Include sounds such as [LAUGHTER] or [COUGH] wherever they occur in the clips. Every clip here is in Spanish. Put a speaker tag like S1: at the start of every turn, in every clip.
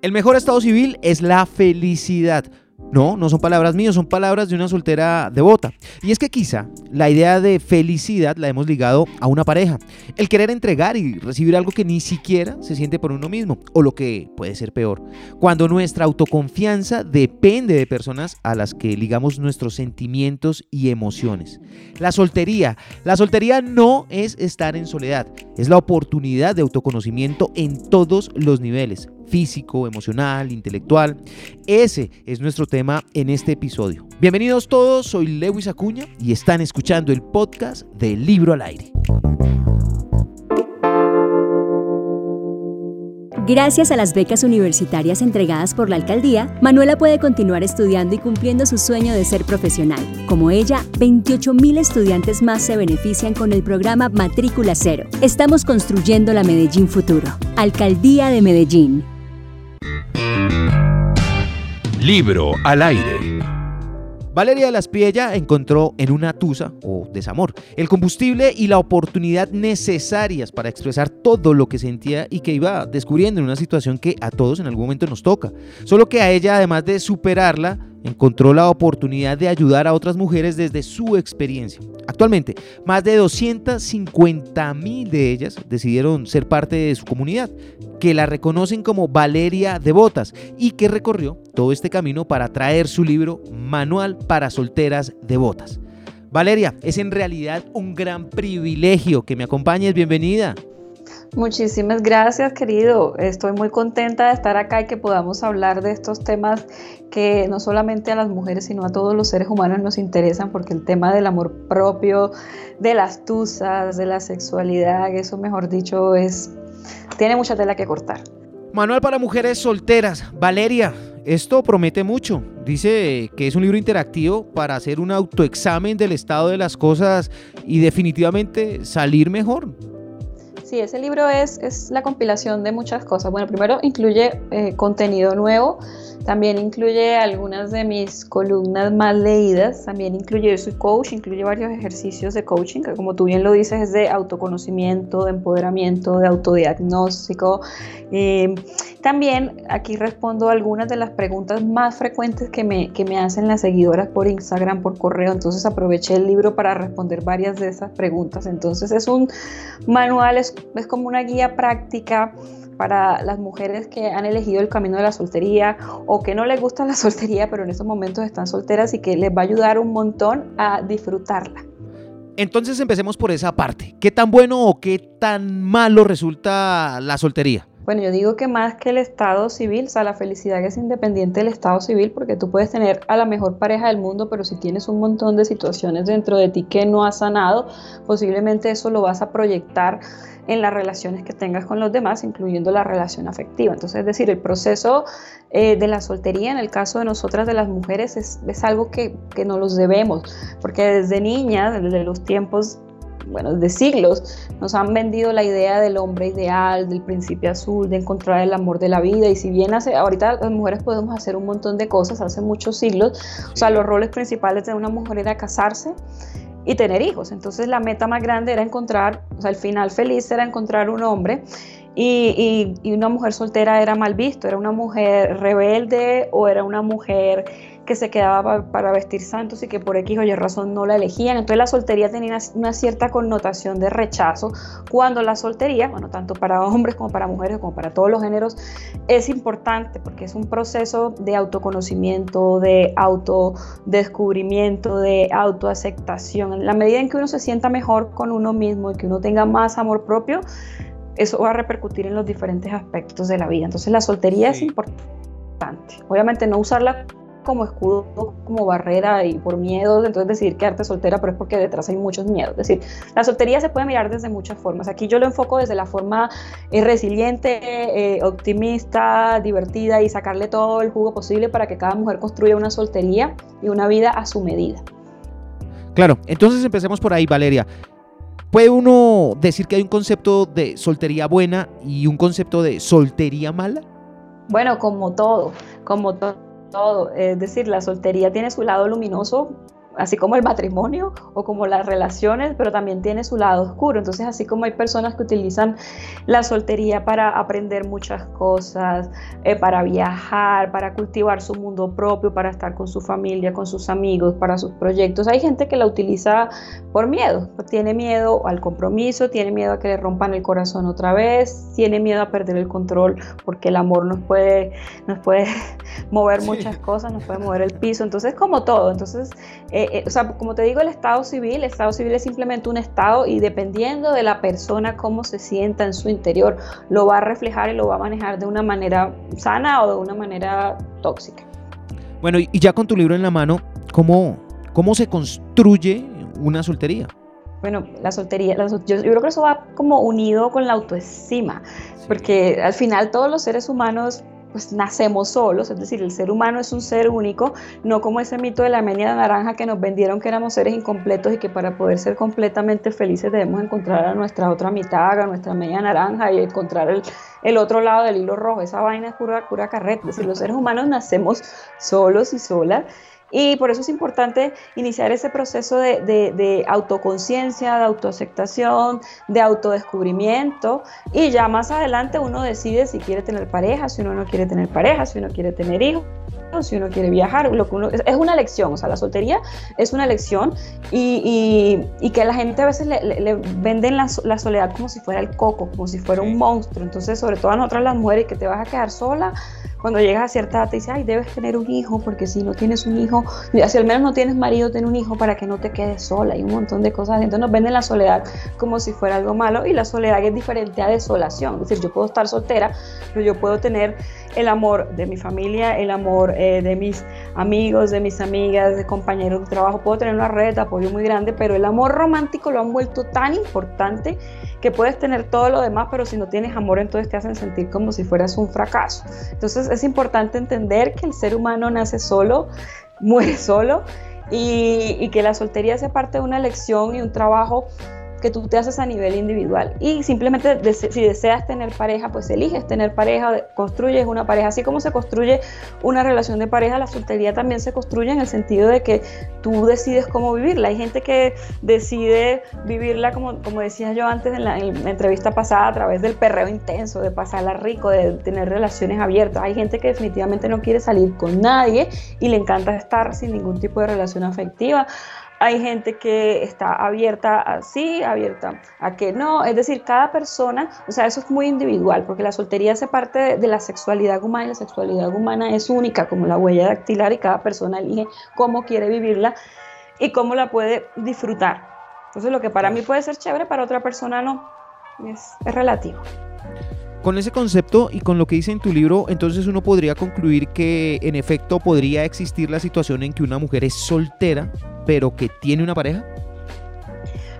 S1: El mejor estado civil es la felicidad. No, no son palabras mías, son palabras de una soltera devota. Y es que quizá la idea de felicidad la hemos ligado a una pareja. El querer entregar y recibir algo que ni siquiera se siente por uno mismo. O lo que puede ser peor, cuando nuestra autoconfianza depende de personas a las que ligamos nuestros sentimientos y emociones. La soltería. La soltería no es estar en soledad, es la oportunidad de autoconocimiento en todos los niveles físico, emocional, intelectual. Ese es nuestro tema en este episodio. Bienvenidos todos, soy Lewis Acuña y están escuchando el podcast del Libro al Aire.
S2: Gracias a las becas universitarias entregadas por la alcaldía, Manuela puede continuar estudiando y cumpliendo su sueño de ser profesional. Como ella, 28.000 estudiantes más se benefician con el programa Matrícula Cero. Estamos construyendo la Medellín Futuro. Alcaldía de Medellín.
S1: Libro al aire. Valeria Laspiella encontró en una tusa o desamor el combustible y la oportunidad necesarias para expresar todo lo que sentía y que iba descubriendo en una situación que a todos en algún momento nos toca. Solo que a ella, además de superarla, encontró la oportunidad de ayudar a otras mujeres desde su experiencia. Actualmente, más de 250 mil de ellas decidieron ser parte de su comunidad, que la reconocen como Valeria Devotas y que recorrió todo este camino para traer su libro Manual para Solteras Devotas. Valeria, es en realidad un gran privilegio que me acompañes. Bienvenida.
S3: Muchísimas gracias, querido. Estoy muy contenta de estar acá y que podamos hablar de estos temas que no solamente a las mujeres, sino a todos los seres humanos nos interesan, porque el tema del amor propio, de las tusas, de la sexualidad, eso mejor dicho, es tiene mucha tela que cortar.
S1: Manual para mujeres solteras. Valeria, esto promete mucho. Dice que es un libro interactivo para hacer un autoexamen del estado de las cosas y definitivamente salir mejor.
S3: Sí, ese libro es, es la compilación de muchas cosas. Bueno, primero incluye eh, contenido nuevo, también incluye algunas de mis columnas más leídas, también incluye, soy coach, incluye varios ejercicios de coaching, que como tú bien lo dices, es de autoconocimiento, de empoderamiento, de autodiagnóstico. Eh, también aquí respondo algunas de las preguntas más frecuentes que me, que me hacen las seguidoras por Instagram, por correo, entonces aproveché el libro para responder varias de esas preguntas. Entonces es un manual, es, es como una guía práctica para las mujeres que han elegido el camino de la soltería o que no les gusta la [LAUGHS] soltería, pero en estos momentos están solteras y que les va a ayudar un montón a disfrutarla.
S1: Entonces empecemos por esa parte. ¿Qué tan bueno o qué tan malo resulta la soltería?
S3: Bueno, yo digo que más que el estado civil, o sea, la felicidad es independiente del estado civil, porque tú puedes tener a la mejor pareja del mundo, pero si tienes un montón de situaciones dentro de ti que no has sanado, posiblemente eso lo vas a proyectar en las relaciones que tengas con los demás, incluyendo la relación afectiva. Entonces, es decir, el proceso eh, de la soltería, en el caso de nosotras, de las mujeres, es, algo que, que no los debemos, porque desde niñas, desde los tiempos bueno, de siglos, nos han vendido la idea del hombre ideal, del principio azul, de encontrar el amor de la vida. Y si bien hace, ahorita las mujeres podemos hacer un montón de cosas, hace muchos siglos, o sea, los roles principales de una mujer era casarse y tener hijos. Entonces la meta más grande era encontrar, o sea, el final feliz era encontrar un hombre y, y, y una mujer soltera era mal visto, era una mujer rebelde o era una mujer que se quedaba para, vestir santos y que por X o Y razón no la elegían. Entonces la soltería tenía una, cierta connotación de rechazo, cuando la soltería, bueno, tanto para hombres como para mujeres, como para todos los géneros, es importante porque es un proceso de autoconocimiento, de autodescubrimiento, de autoaceptación. En la medida en que uno se sienta mejor con uno mismo y que uno tenga más amor propio, eso va a repercutir en los diferentes aspectos de la vida. Entonces la soltería es importante. Obviamente no usarla como escudo, como barrera y por miedo, entonces decidir quedarte soltera, pero es porque detrás hay muchos miedos. Es decir, la soltería se puede mirar desde muchas formas. Aquí yo lo enfoco desde la forma eh, resiliente, eh, optimista, divertida y sacarle todo el jugo posible para que cada mujer construya una soltería y una vida a su medida.
S1: Claro, entonces empecemos por ahí, Valeria. ¿Puede uno decir que hay un concepto de soltería buena y un concepto de soltería mala?
S3: Bueno, como todo, como todo todo. Es decir, la soltería tiene su lado luminoso, así como el matrimonio o como las relaciones, pero también tiene su lado oscuro. Entonces, así como hay personas que utilizan la soltería para aprender muchas cosas, eh, para viajar, para cultivar su mundo propio, para estar con su familia, con sus amigos, para sus proyectos, hay gente que la utiliza por miedo. Tiene miedo al compromiso, tiene miedo a que le rompan el corazón otra vez, tiene miedo a perder el control porque el amor nos puede, nos puede [LAUGHS] mover muchas cosas, nos puede mover el piso. Entonces, como todo. Entonces, eh, eh, o sea, como te digo, el estado civil, el estado civil es simplemente un estado y dependiendo de la persona cómo se sienta en su interior, lo va a reflejar y lo va a manejar de una manera sana o de una manera tóxica.
S1: Bueno, y ya con tu libro en la mano, ¿cómo, cómo se construye una soltería?
S3: Bueno, la soltería, yo, creo que eso va como unido con la autoestima, porque al final todos los seres humanos pues nacemos solos, es decir, el ser humano es un ser único, no como ese mito de la media naranja que nos vendieron que éramos seres incompletos y que para poder ser completamente felices debemos encontrar a nuestra otra mitad, a nuestra media naranja y encontrar el, otro lado del hilo rojo. Esa vaina es pura, pura carreta, es decir, los seres humanos nacemos solos y solas y por eso es importante iniciar ese proceso de, autoconciencia, de autoaceptación, de autodescubrimiento. Y ya más adelante uno decide si quiere tener pareja, si uno no quiere tener pareja, si uno quiere tener hijos si uno quiere viajar, lo que uno, es, una elección, o sea, la soltería es una elección y, que la gente a veces le, venden la, la, soledad como si fuera el coco, como si fuera un monstruo, entonces sobre todo a nosotras las mujeres que te vas a quedar sola, cuando llegas a cierta edad te dice, ay, debes tener un hijo, porque si no tienes un hijo, si al menos no tienes marido, ten un hijo para que no te quedes sola y un montón de cosas. Entonces nos venden la soledad como si fuera algo malo y la soledad es diferente a desolación. Es decir, yo puedo estar soltera, pero yo puedo tener el amor de mi familia, el amor eh, de mis amigos, de mis amigas, de compañeros de trabajo. Puedo tener una red de apoyo muy grande, pero el amor romántico lo han vuelto tan importante que puedes tener todo lo demás, pero si no tienes amor, entonces te hacen sentir como si fueras un fracaso. Entonces es importante entender que el ser humano nace solo, muere solo y, que la soltería hace parte de una elección y un trabajo que tú te haces a nivel individual. Y simplemente si deseas tener pareja, pues eliges tener pareja, construyes una pareja. Así como se construye una relación de pareja, la soltería también se construye en el sentido de que tú decides cómo vivirla. Hay gente que decide vivirla, como, como decía yo antes en la, en la entrevista pasada, a través del perreo intenso, de pasarla rico, de tener relaciones abiertas. Hay gente que definitivamente no quiere salir con nadie y le encanta estar sin ningún tipo de relación afectiva hay gente que está abierta a sí, abierta a que no. Es decir, cada persona, o sea, eso es muy individual, porque la soltería hace parte de, la sexualidad humana y la sexualidad humana es única como la huella dactilar y cada persona elige cómo quiere vivirla y cómo la puede disfrutar. Entonces, lo que para mí puede ser chévere, para otra persona no. Es, es relativo.
S1: Con ese concepto y con lo que dice en tu libro, entonces uno podría concluir que en efecto podría existir la situación en que una mujer es soltera, pero que tiene una pareja.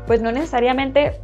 S3: Pues no necesariamente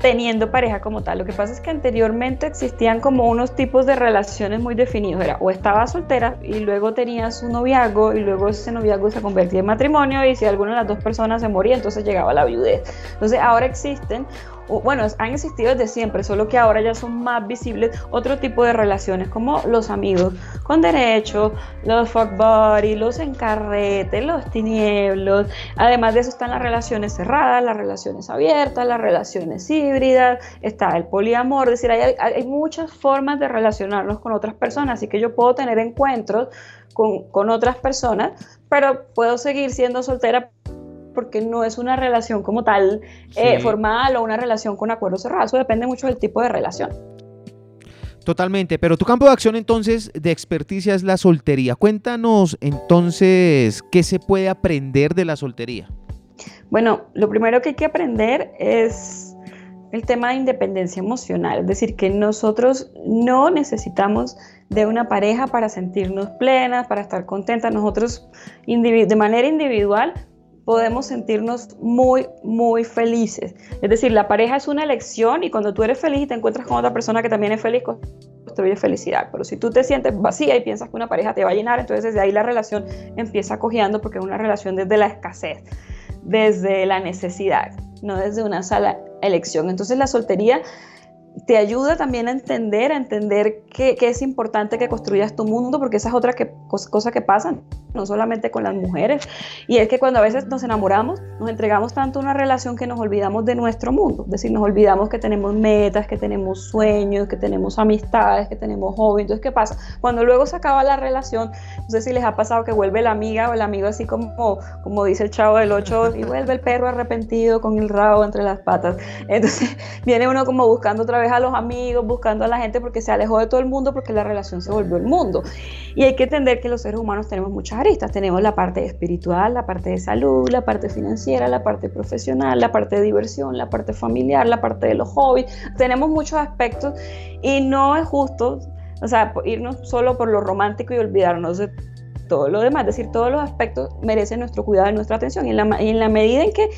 S3: teniendo pareja como tal. Lo que pasa es que anteriormente existían como unos tipos de relaciones muy definidos. Era o estabas soltera y luego tenías un noviazgo y luego ese noviazgo se convertía en matrimonio y si alguna de las dos personas se moría, entonces llegaba la viudez. Entonces ahora existen bueno, han existido desde siempre, solo que ahora ya son más visibles otro tipo de relaciones, como los amigos con derecho, los fuck buddy, los encarretes, los tinieblos. Además de eso están las relaciones cerradas, las relaciones abiertas, las relaciones híbridas, está el poliamor, es decir, hay, hay muchas formas de relacionarnos con otras personas, así que yo puedo tener encuentros con, con otras personas, pero puedo seguir siendo soltera porque no es una relación como tal eh, formal o una relación con acuerdo cerrado. Eso depende mucho del tipo de relación.
S1: Totalmente, pero tu campo de acción entonces de experticia es la soltería. Cuéntanos entonces qué se puede aprender de la soltería.
S3: Bueno, lo primero que hay que aprender es el tema de independencia emocional, es decir, que nosotros no necesitamos de una pareja para sentirnos plenas, para estar contentas. Nosotros de manera individual podemos sentirnos muy, muy felices. Es decir, la pareja es una elección y cuando tú eres feliz y te encuentras con otra persona que también es feliz, construye felicidad. Pero si tú te sientes vacía y piensas que una pareja te va a llenar, entonces desde ahí la relación empieza cojeando porque es una relación desde la escasez, desde la necesidad, no desde una sola elección. Entonces la soltería te ayuda también a entender, a entender que, es importante que construyas tu mundo, porque esa es otra que, cosa que pasa no solamente con las mujeres. Y es que cuando a veces nos enamoramos, nos entregamos tanto a una relación que nos olvidamos de nuestro mundo. Es decir, nos olvidamos que tenemos metas, que tenemos sueños, que tenemos amistades, que tenemos hobbies. Entonces, ¿qué pasa? Cuando luego se acaba la relación, no sé si les ha pasado que vuelve la amiga o el amigo así como, como dice el chavo del 8 y vuelve el perro arrepentido con el rabo entre las patas. Entonces, [LAUGHS] viene uno como buscando otra vez a los amigos, buscando a la gente porque se alejó de todo el mundo porque la relación se volvió el mundo. Y hay que entender que los seres humanos tenemos muchas aristas. Tenemos la parte espiritual, la parte de salud, la parte financiera, la parte profesional, la parte de diversión, la parte familiar, la parte de los hobbies. Tenemos muchos aspectos y no es justo, o sea, irnos solo por lo romántico y olvidarnos de todo lo demás. Es decir, todos los aspectos merecen nuestro cuidado y nuestra atención. Y en la, y en la medida en que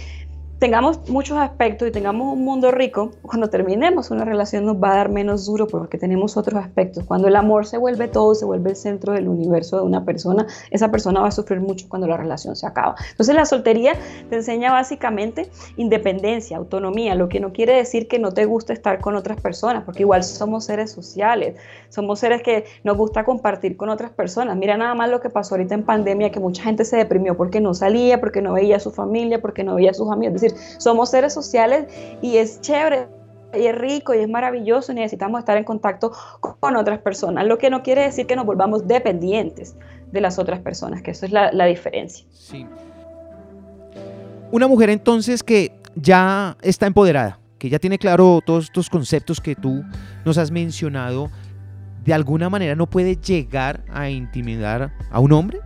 S3: tengamos muchos aspectos y tengamos un mundo rico, cuando terminemos una relación nos va a dar menos duro porque tenemos otros aspectos. Cuando el amor se vuelve todo, se vuelve el centro del universo de una persona, esa persona va a sufrir mucho cuando la relación se acaba. Entonces la soltería te enseña básicamente independencia, autonomía, lo que no quiere decir que no te guste estar con otras personas, porque igual somos seres sociales, somos seres que nos gusta compartir con otras personas. Mira nada más lo que pasó ahorita en pandemia, que mucha gente se deprimió porque no salía, porque no veía a su familia, porque no veía a sus amigos. Es decir, somos seres sociales y es chévere y es rico y es maravilloso y necesitamos estar en contacto con otras personas, lo que no quiere decir que nos volvamos dependientes de las otras personas, que eso es la, diferencia.
S1: Una mujer entonces que ya está empoderada, que ya tiene claro todos estos conceptos que tú nos has mencionado, ¿de alguna manera no puede llegar a intimidar a un hombre?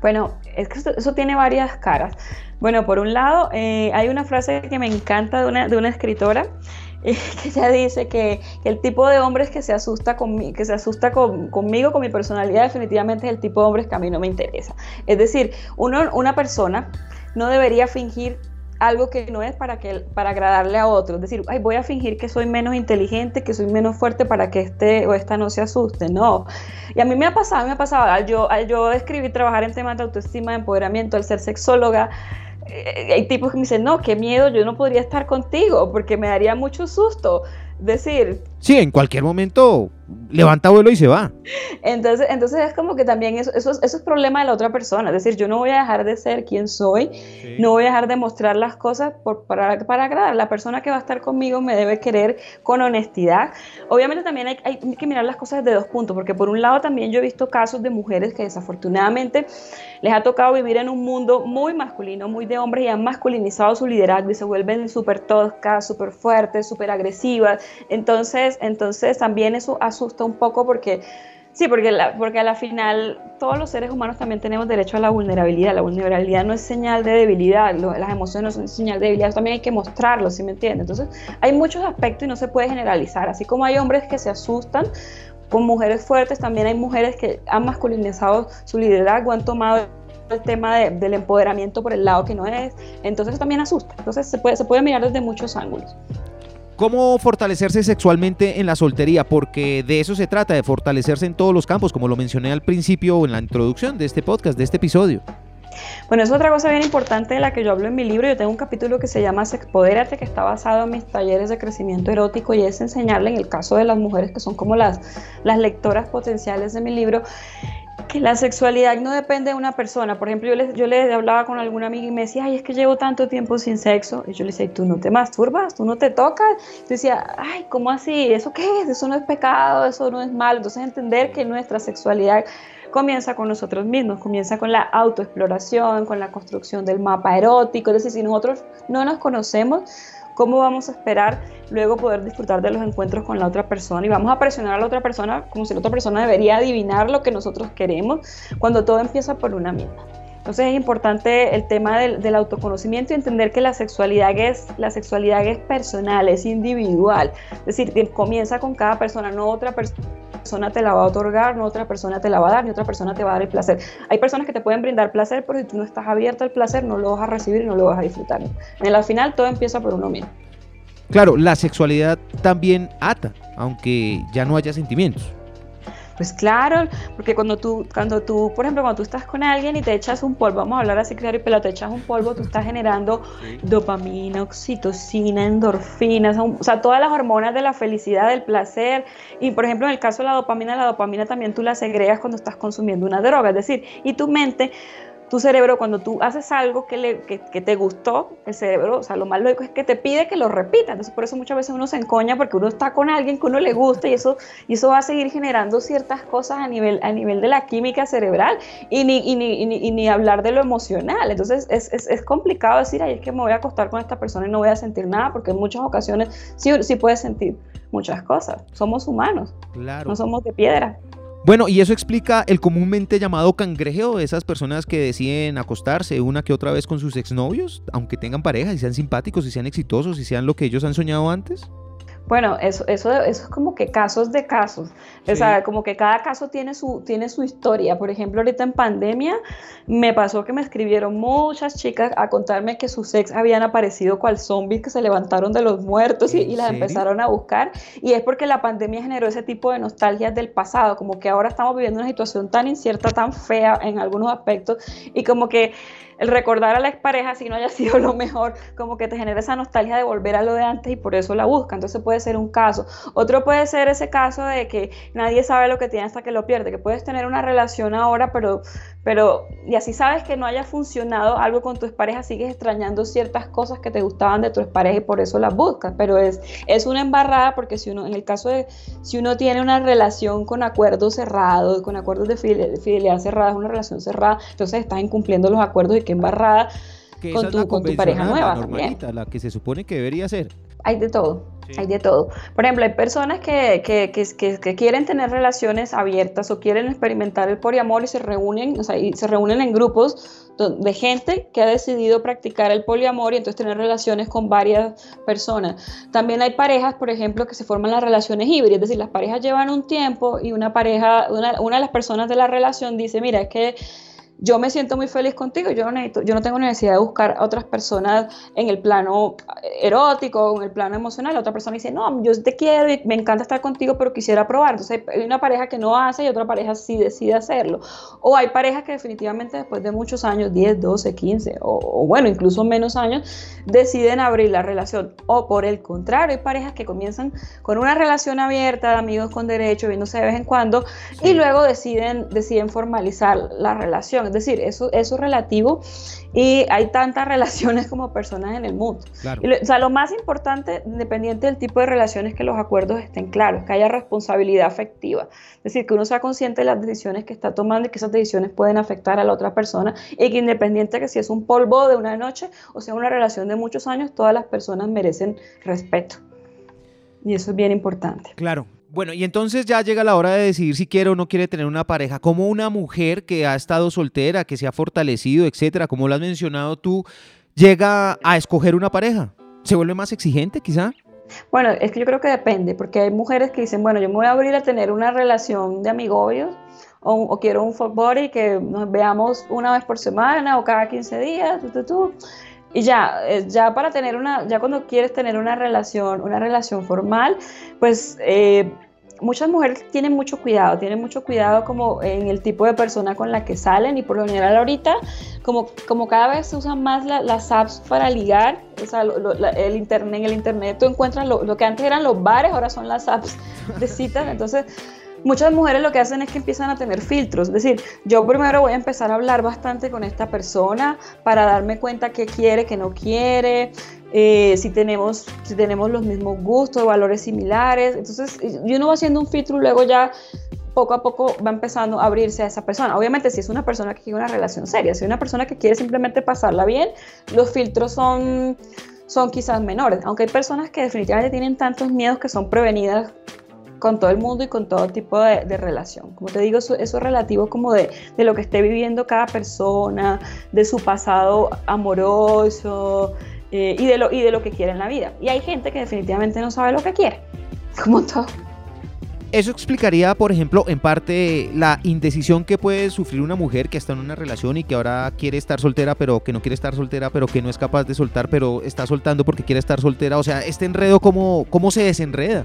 S3: Bueno, es que eso tiene varias caras. Bueno, por un lado, eh, hay una frase que me encanta de una, de una escritora [LAUGHS] eh, que ella dice que, el tipo de hombres que se asusta, con, que se asusta conmigo, con mi personalidad, definitivamente es el tipo de hombres que a mí no me interesa. Es decir, uno, una persona no debería fingir algo que no es para, que, para agradarle a otro. Es decir, Ay, voy a fingir que soy menos inteligente, que soy menos fuerte para que este o esta no se asuste. No. Y a mí me ha pasado, me ha pasado, al yo, al yo escribir, trabajar en temas de autoestima, de empoderamiento, al ser sexóloga, hay tipos que me dicen, no, qué miedo, yo no podría estar contigo porque me daría mucho susto decir.
S1: Sí, en cualquier momento levanta vuelo y se va.
S3: Entonces, entonces es como que también eso, eso, eso, es problema de la otra persona. Es decir, yo no voy a dejar de ser quien soy, no voy a dejar de mostrar las cosas por, para, para agradar. La persona que va a estar conmigo me debe querer con honestidad. Obviamente también hay, hay que mirar las cosas desde dos puntos, porque por un lado también yo he visto casos de mujeres que desafortunadamente les ha tocado vivir en un mundo muy masculino, muy de hombres y han masculinizado su liderazgo y se vuelven súper toscas, súper fuertes, súper agresivas. Entonces, entonces también eso asusta un poco porque Sí, porque, porque a la final todos los seres humanos también tenemos derecho a la vulnerabilidad. La vulnerabilidad no es señal de debilidad, las emociones no son señal de debilidad, también hay que mostrarlo, ¿sí me entiendes? Entonces hay muchos aspectos y no se puede generalizar. Así como hay hombres que se asustan con mujeres fuertes, también hay mujeres que han masculinizado su liderazgo, han tomado el tema del empoderamiento por el lado que no es, entonces también asusta. Entonces se puede, se puede mirar desde muchos ángulos.
S1: ¿Cómo fortalecerse sexualmente en la soltería? Porque de eso se trata, de fortalecerse en todos los campos, como lo mencioné al principio en la introducción de este podcast, de este episodio.
S3: Bueno, es otra cosa bien importante de la que yo hablo en mi libro. Yo tengo un capítulo que se llama Sexpodérate, que está basado en mis talleres de crecimiento erótico y es enseñarle, en el caso de las mujeres que son como las, las lectoras potenciales de mi libro, que la sexualidad no depende de una persona. Por ejemplo, yo le, yo le hablaba con alguna amiga y me decía, ay, es que llevo tanto tiempo sin sexo. Y yo le decía, ¿tú no te masturbas? ¿Tú no te tocas? Yo decía, ay, ¿cómo así? ¿Eso qué es? Eso no es pecado, eso no es malo. Entonces entender que nuestra sexualidad comienza con nosotros mismos, comienza con la autoexploración, con la construcción del mapa erótico. Es decir, si nosotros no nos conocemos, ¿Cómo vamos a esperar luego poder disfrutar de los encuentros con la otra persona? Y vamos a presionar a la otra persona como si la otra persona debería adivinar lo que nosotros queremos cuando todo empieza por una misma. Entonces es importante el tema del, autoconocimiento y entender que la sexualidad es, la sexualidad es personal, es individual. Es decir, comienza con cada persona, no otra persona persona te la va a otorgar, no otra persona te la va a dar, ni otra persona te va a dar el placer. Hay personas que te pueden brindar placer, pero si tú no estás abierto al placer, no lo vas a recibir y no lo vas a disfrutar. En el final, todo empieza por uno mismo.
S1: Claro, la sexualidad también ata, aunque ya no haya sentimientos.
S3: Pues claro, porque cuando tú, cuando tú, por ejemplo, cuando tú estás con alguien y te echas un polvo, vamos a hablar así claro y pero te echas un polvo, tú estás generando dopamina, oxitocina, endorfinas, o sea, todas las hormonas de la felicidad, del placer. Y por ejemplo, en el caso de la dopamina, la dopamina también tú la segregas cuando estás consumiendo una droga, es decir, y tu mente tu cerebro, cuando tú haces algo que, le, que, te gustó, el cerebro, o sea, lo más lógico es que te pide que lo repita. Entonces, por eso muchas veces uno se encoña porque uno está con alguien que uno le gusta y eso, y eso va a seguir generando ciertas cosas a nivel, a nivel de la química cerebral y ni, y ni, y ni, hablar de lo emocional. Entonces, es, es, es, complicado decir, ay, es que me voy a acostar con esta persona y no voy a sentir nada, porque en muchas ocasiones sí, sí puedes sentir muchas cosas. Somos humanos, no somos de piedra.
S1: Bueno, y eso explica el comúnmente llamado cangrejeo de esas personas que deciden acostarse una que otra vez con sus exnovios, aunque tengan pareja y sean simpáticos y sean exitosos y sean lo que ellos han soñado antes.
S3: Bueno, eso, eso, eso es como que casos de casos. O sea, como que cada caso tiene su, tiene su historia. Por ejemplo, ahorita en pandemia me pasó que me escribieron muchas chicas a contarme que sus ex habían aparecido cual zombies que se levantaron de los muertos y, y las empezaron a buscar. Y es porque la pandemia generó ese tipo de nostalgias del pasado, como que ahora estamos viviendo una situación tan incierta, tan fea en algunos aspectos y como que el recordar a la expareja, si no haya [LAUGHS] sido lo mejor, como que te genera esa nostalgia de volver a lo de antes y por eso la busca. Entonces puede ser un caso. Otro puede ser ese caso de que nadie sabe lo que tiene hasta que lo pierde, que puedes tener una relación ahora, pero, pero y así sabes que no haya funcionado algo con tu expareja, sigues extrañando ciertas cosas que te gustaban de tu expareja y por eso las buscas. Pero es, es una embarrada porque si uno, en el caso de si uno tiene una relación con acuerdos cerrados, con acuerdos de fidelidad cerrada, es una relación cerrada, entonces estás incumpliendo los acuerdos y embarrada con, tu, con tu pareja nueva también.
S1: La que se supone que debería ser.
S3: Hay de todo, hay de todo. Por ejemplo, hay personas que, que, que, que, quieren tener relaciones abiertas o quieren experimentar el poliamor y se reúnen, o sea, y se reúnen en grupos de gente que ha decidido practicar el poliamor y entonces tener relaciones con varias personas. También hay parejas, por ejemplo, que se forman las relaciones híbridas, es decir, las parejas llevan un tiempo y una pareja, una, una de las personas de la relación dice, mira, es que yo me siento muy feliz contigo, yo no, necesito, yo no tengo necesidad de buscar a otras personas en el plano erótico o en el plano emocional. La otra persona dice, no, yo te quiero y me encanta estar contigo, pero quisiera probar. Entonces hay una pareja que no hace y otra pareja sí decide hacerlo. O hay parejas que definitivamente después de muchos años, 10, 12, 15 o, bueno, incluso menos años, deciden abrir la relación. O por el contrario, hay parejas que comienzan con una relación abierta, de amigos con derecho, viéndose de vez en cuando, y luego deciden, deciden formalizar la relación. Es decir, eso, eso es relativo y hay tantas [LAUGHS] relaciones como personas en el mundo. o sea, lo más importante, independiente del tipo de relaciones, que los acuerdos estén claros, que haya responsabilidad afectiva. Es decir, que uno sea consciente de las decisiones que está tomando y que esas decisiones pueden afectar a la otra persona y que independiente que si es un polvo de una noche o sea una relación de muchos años, todas las personas merecen respeto. Y eso es bien importante.
S1: Claro, bueno, y entonces ya llega la hora de decidir si quiere o no quiere tener una pareja. Como una mujer que ha estado soltera, que se ha fortalecido, etcétera, como lo has mencionado tú, llega a escoger una pareja? ¿Se vuelve más exigente quizá?
S3: Bueno, es que yo creo que depende, porque hay mujeres que dicen, bueno, yo me voy a abrir a tener una relación de amigobios o, o quiero un fuck body que nos veamos una vez por semana o cada 15 días, tú, tú, tú. Y ya, ya para tener una, ya cuando quieres tener una relación, una relación formal, pues eh, muchas mujeres tienen mucho cuidado, tienen mucho cuidado como en el tipo de persona con la que salen y por lo general ahorita, como, como cada vez se usan más las apps para ligar, o sea, el internet, en el internet tú encuentras lo, lo que antes eran los bares, ahora son las apps de citas, entonces muchas mujeres lo que hacen es que empiezan a tener filtros. Es decir, yo primero voy a empezar a hablar bastante con esta persona para darme cuenta qué quiere, qué no quiere, eh, si, tenemos, si tenemos los mismos gustos, valores similares. Entonces, y uno va haciendo un filtro y luego ya poco a poco va empezando a abrirse a esa persona. Obviamente, si es una persona que quiere una relación seria, si es una persona que quiere simplemente pasarla bien, los filtros son son quizás menores, aunque hay personas que definitivamente tienen tantos miedos que son prevenidas con todo el mundo y con todo tipo de, relación. Como te digo, eso, es relativo como de, lo que esté viviendo cada persona, de su pasado amoroso eh, y, de lo, y de lo que quiere en la vida. Y hay gente que definitivamente no sabe lo que quiere, [LAUGHS] como todo.
S1: Eso explicaría, por ejemplo, en parte la indecisión que puede sufrir una mujer que está en una relación y que ahora quiere estar soltera, pero que no quiere estar soltera, pero que no es capaz de soltar, pero está soltando porque quiere estar soltera. O sea, este enredo, ¿cómo, cómo se desenreda?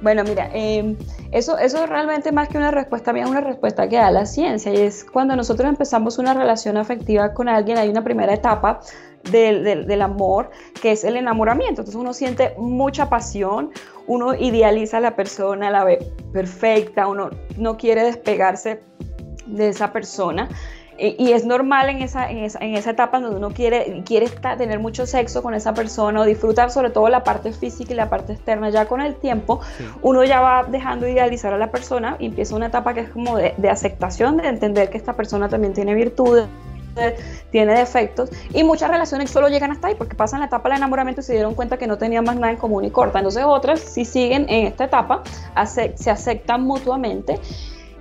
S3: Bueno, mira, em, eso, eso realmente más que una respuesta mía es una respuesta que da la ciencia y es cuando nosotros empezamos una relación afectiva con alguien, hay una primera etapa del, del, amor que es el enamoramiento. Entonces uno siente mucha pasión, uno idealiza a la persona, la ve perfecta, uno no quiere despegarse de esa persona y es normal en esa, en esa, en esa etapa donde uno quiere, quiere estar, tener mucho sexo con esa persona o disfrutar sobre todo la parte física y la parte externa. Ya con el tiempo, uno ya va dejando de idealizar a la persona y empieza una etapa que es como de, de aceptación, de entender que esta persona también tiene virtudes tiene defectos y muchas relaciones solo llegan hasta ahí porque pasan la etapa del enamoramiento y se dieron cuenta que no tenían más nada en común y corta. Entonces otras si siguen en esta etapa, se aceptan mutuamente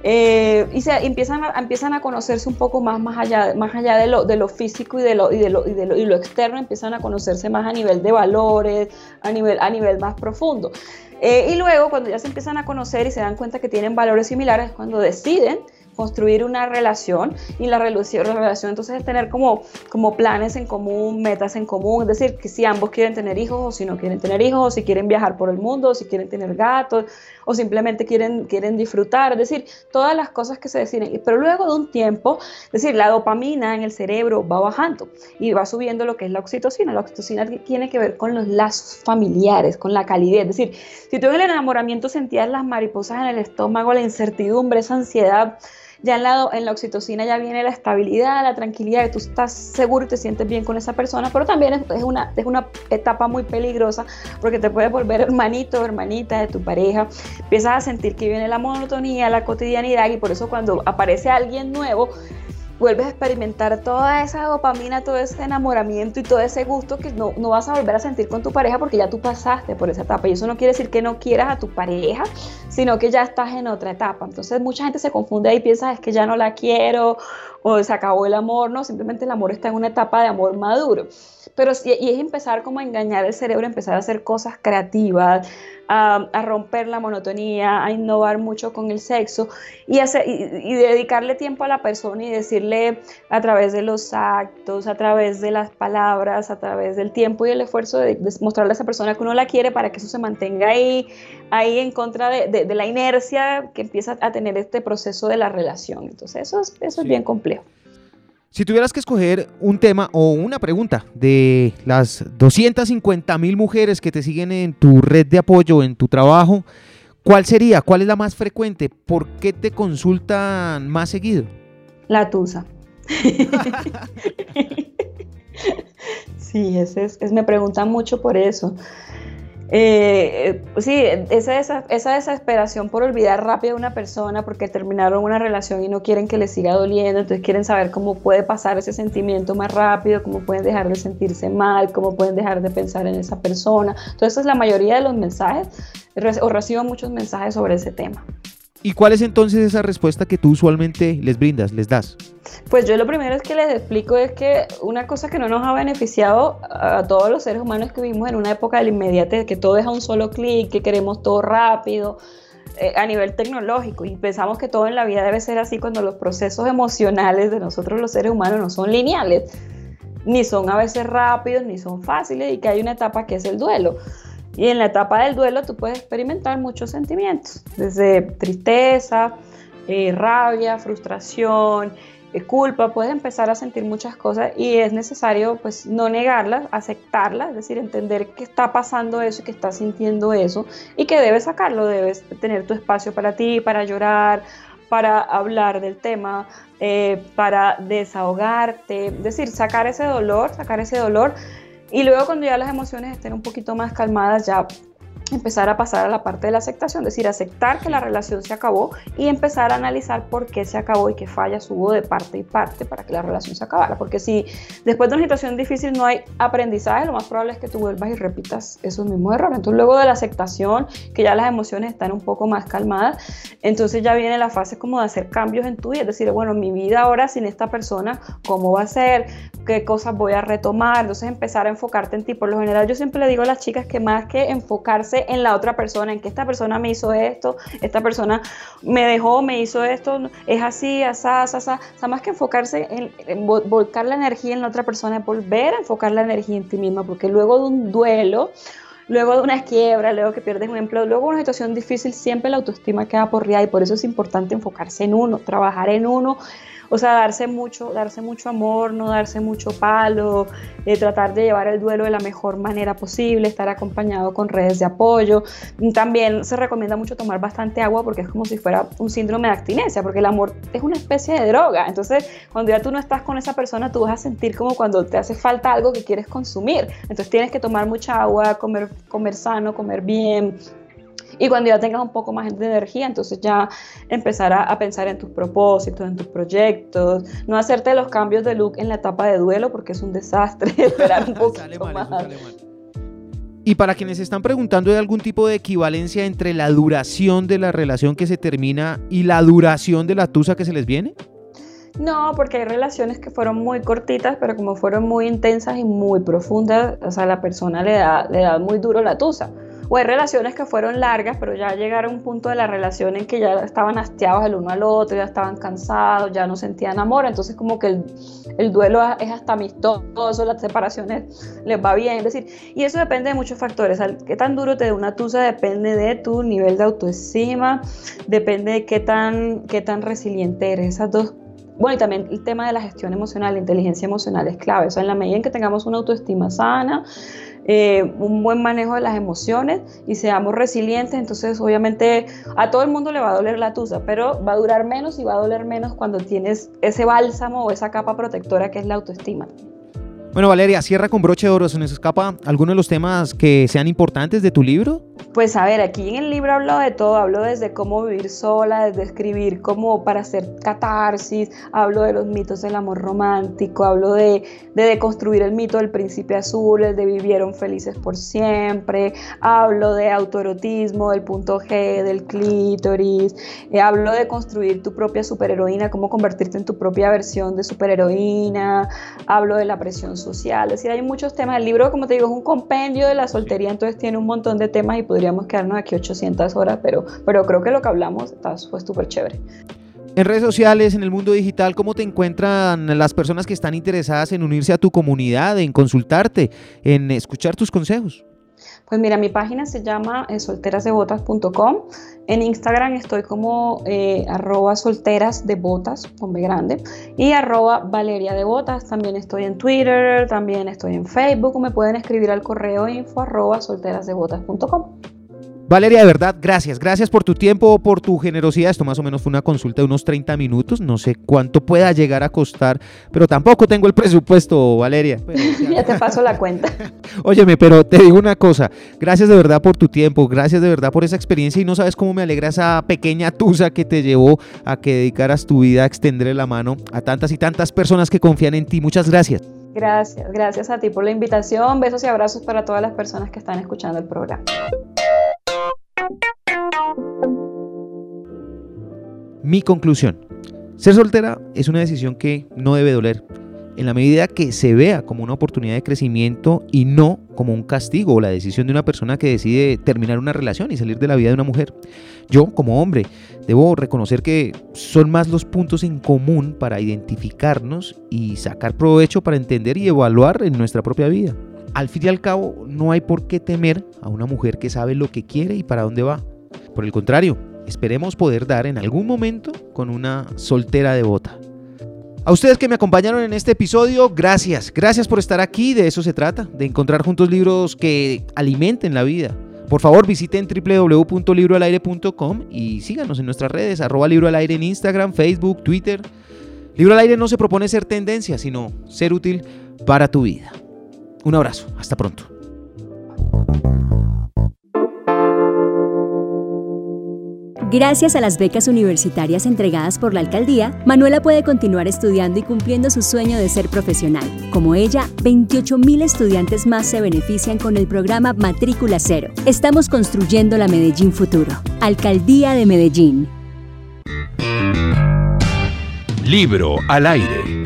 S3: eh, y se empiezan a, empiezan a conocerse un poco más, más allá, más allá de, lo, de lo físico y de lo, y de, lo, y, de lo, y lo externo, empiezan a conocerse más a nivel de valores, a nivel, a nivel más profundo. Eh, y luego, cuando ya se empiezan a conocer y se dan cuenta que tienen valores similares, es cuando deciden construir una relación y la relación, la relación entonces es tener como, como planes en común, metas en común, es decir, que si ambos quieren tener hijos o si no quieren tener hijos, o si quieren viajar por el mundo, si quieren tener gatos, o simplemente quieren, quieren disfrutar, es decir, todas las cosas que se deciden. Pero luego de un tiempo, es decir, la dopamina en el cerebro va bajando y va subiendo lo que es la oxitocina. La oxitocina tiene que ver con los lazos familiares, con la calidez. Es decir, si tú en el enamoramiento sentías las mariposas en el estómago, la incertidumbre, esa ansiedad, ya en la, en la oxitocina ya viene la estabilidad, la tranquilidad, que tú estás seguro y te sientes bien con esa persona, pero también es, una, es una etapa muy peligrosa porque te puedes volver hermanito hermanita de tu pareja, empiezas a sentir que viene la monotonía, la cotidianidad y por eso cuando aparece alguien nuevo, vuelves a experimentar toda esa dopamina, todo ese enamoramiento y todo ese gusto que no, no, vas a volver a sentir con tu pareja porque ya tú pasaste por esa etapa. Y eso no quiere decir que no quieras a tu pareja, sino que ya estás en otra etapa. Entonces mucha gente se confunde y piensa es que ya no la quiero o se acabó el amor. No, simplemente el amor está en una etapa de amor maduro. Pero y es empezar como a engañar el cerebro, empezar a hacer cosas creativas, a, romper la monotonía, a innovar mucho con el sexo y, hacer, y, dedicarle tiempo a la persona y decirle a través de los actos, a través de las palabras, a través del tiempo y el esfuerzo de, mostrarle a esa persona que uno la quiere para que eso se mantenga ahí, ahí en contra de, la inercia que empieza a tener este proceso de la relación. Entonces eso es, eso es bien complejo.
S1: Si tuvieras que escoger un tema o una pregunta de las 250 mil mujeres que te siguen en tu red de apoyo, en tu trabajo, ¿cuál sería? ¿Cuál es la más frecuente? ¿Por qué te consultan más seguido?
S3: La tusa. [LAUGHS] [LAUGHS] sí, es, es, me preguntan mucho por eso. Eh, pues sí, esa, esa, desesperación por olvidar rápido a una persona porque terminaron una relación y no quieren que le siga doliendo, entonces quieren saber cómo puede pasar ese sentimiento más rápido, cómo pueden dejar de sentirse mal, cómo pueden dejar de pensar en esa persona. Entonces, la mayoría de los mensajes, o recibo muchos mensajes sobre ese tema.
S1: ¿Y cuál es entonces esa respuesta que tú usualmente les brindas, les das?
S3: Pues yo lo primero es que les explico es que una cosa que no nos ha beneficiado a todos los seres humanos que vivimos en una época del inmediate, que todo es a un solo clic, que queremos todo rápido, eh, a nivel tecnológico y pensamos que todo en la vida debe ser así cuando los procesos emocionales de nosotros los seres humanos no son lineales, ni son a veces rápidos, ni son fáciles y que hay una etapa que es el duelo. Y en la etapa del duelo tú puedes experimentar muchos sentimientos, desde tristeza, eh, rabia, frustración, culpa, puedes empezar a sentir muchas cosas y es necesario pues no negarlas, aceptarlas, es decir, entender que está pasando eso y que estás sintiendo eso y que debes sacarlo, debes tener tu espacio para ti, para llorar, para hablar del tema, eh, para desahogarte, es decir, sacar ese dolor, sacar ese dolor y luego cuando ya las emociones estén un poquito más calmadas, ya empezar a pasar a la parte de la aceptación, es decir, aceptar que la relación se acabó y empezar a analizar por qué se acabó y qué fallas hubo de parte y parte para que la relación se acabara. Porque si después de una situación difícil no hay aprendizaje, lo más probable es que tú vuelvas y repitas esos mismos errores. Entonces, luego de la aceptación, que ya las emociones están un poco más calmadas, entonces ya viene la fase como de hacer cambios en tu vida, es decir, bueno, mi vida ahora sin esta persona, ¿cómo va a ser? ¿Qué cosas voy a retomar? Entonces, empezar a enfocarte en ti. Por lo general, yo siempre le digo a las chicas que más que enfocarse en la otra persona, en que esta persona me hizo esto, esta persona me dejó, me hizo esto, es así, asá, asá, asá. más que enfocarse en, volcar la energía en la otra persona, es volver a enfocar la energía en ti misma, porque luego de un duelo, luego de una quiebra, luego que pierdes un empleo, luego una situación difícil, siempre la autoestima queda porriada y por eso es importante enfocarse en uno, trabajar en uno o sea, darse mucho, darse mucho amor, no darse mucho palo, eh, tratar de llevar el duelo de la mejor manera posible, estar acompañado con redes de apoyo. También se recomienda mucho tomar bastante agua porque es como si fuera un síndrome de abstinencia, porque el amor es una especie de droga. Entonces, cuando ya tú no estás con esa persona, tú vas a sentir como cuando te hace falta algo que quieres consumir. Entonces, tienes que tomar mucha agua, comer, comer sano, comer bien, y cuando ya tengas un poco más de energía, entonces ya empezar a, pensar en tus propósitos, en tus proyectos, no hacerte los cambios de look en la etapa de duelo porque es un desastre, [LAUGHS] esperar un [LAUGHS] poquito más.
S1: Y para quienes están preguntando de algún tipo de equivalencia entre la duración de la relación que se termina y la duración de la tusa que se les viene.
S3: No, porque hay relaciones que fueron muy cortitas, pero como fueron muy intensas y muy profundas, o sea, la persona le da, le da muy duro la tusa. O hay relaciones que fueron largas, pero ya llegaron a un punto de la relación en que ya estaban hastiados el uno al otro, ya estaban cansados, ya no sentían amor. Entonces como que el, duelo es hasta amistoso, las separaciones les va bien. Es decir, y eso depende de muchos factores. Qué tan duro te dé una tusa depende de tu nivel de autoestima, depende de qué tan, qué tan resiliente eres. Esas dos bueno, y también el tema de la gestión emocional, la inteligencia emocional es clave. O sea, en la medida en que tengamos una autoestima sana, eh, un buen manejo de las emociones y seamos resilientes, entonces obviamente a todo el mundo le va a doler la tusa, pero va a durar menos y va a doler menos cuando tienes ese bálsamo o esa capa protectora que es la autoestima.
S1: Bueno, Valeria, cierra con broche de oro. ¿Se nos escapa alguno de los temas que sean importantes de tu libro?
S3: Pues a ver, aquí en el libro hablo de todo, hablo desde cómo vivir sola, desde escribir como para hacer catarsis, hablo de los mitos del amor romántico, hablo de, de deconstruir el mito del príncipe azul, el de vivieron felices por siempre, hablo de autoerotismo, del punto G, del clítoris, eh, hablo de construir tu propia superheroína, cómo convertirte en tu propia versión de superheroína, hablo de la presión social, es decir, hay muchos temas. El libro, como te digo, es un compendio de la soltería, entonces tiene un montón de temas y podría quedarnos aquí 800 horas, pero, pero creo que lo que hablamos fue súper chévere.
S1: En redes sociales, en el mundo digital, ¿cómo te encuentran las personas que están interesadas en unirse a tu comunidad, en consultarte, en escuchar tus consejos?
S3: Pues mira, mi página se llama eh, solterasdebotas.com. En Instagram estoy como eh, arroba solteras de botas, con B grande, y arroba Valeria. También estoy en Twitter, también estoy en Facebook. Me pueden escribir al correo info arroba solterasdebotas.com.
S1: Valeria, de verdad, gracias. Gracias por tu tiempo, por tu generosidad. Esto más o menos fue una consulta de unos 30 minutos. No sé cuánto pueda llegar a costar, pero tampoco tengo el [LAUGHS] presupuesto, Valeria.
S3: ya te paso la cuenta. [LAUGHS]
S1: Óyeme, pero te digo una cosa. Gracias de verdad por tu tiempo. Gracias de verdad por esa experiencia. Y no sabes cómo me alegra esa pequeña tusa que te llevó a que dedicaras tu vida a extender la mano a tantas y tantas personas que confían en ti. Muchas gracias.
S3: Gracias, gracias a ti por la invitación. Besos y abrazos para todas las personas que están escuchando el programa.
S1: Mi conclusión. Ser soltera es una decisión que no debe doler, en la medida que se vea como una oportunidad de crecimiento y no como un castigo o la decisión de una persona que decide terminar una relación y salir de la vida de una mujer. Yo, como hombre, debo reconocer que son más los puntos en común para identificarnos y sacar provecho para entender y evaluar en nuestra propia vida. Al fin y al cabo, no hay por qué temer a una mujer que sabe lo que quiere y para dónde va. Por el contrario, esperemos poder dar en algún momento con una soltera devota. A ustedes que me acompañaron en este episodio, gracias. Gracias por estar aquí. De eso se trata, de encontrar juntos libros que alimenten la vida. Por favor, visiten www.libroalaire.com y síganos en nuestras redes, arroba libro al aire en Instagram, Facebook, Twitter. Libro al aire no se propone ser tendencia, sino ser útil para tu vida. Un abrazo, hasta pronto.
S2: Gracias a las becas universitarias entregadas por la alcaldía, Manuela puede continuar estudiando y cumpliendo su sueño de ser profesional. Como ella, 28.000 estudiantes más se benefician con el programa Matrícula Cero. Estamos construyendo la Medellín Futuro. Alcaldía de Medellín.
S4: Libro al aire.